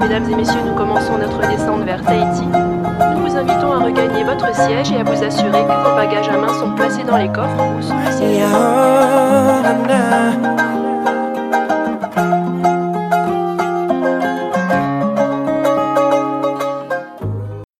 Mesdames et messieurs, nous commençons notre descente vers Tahiti. Nous vous invitons à regagner votre siège et à vous assurer que vos bagages à main sont placés dans les coffres ou sous le siège.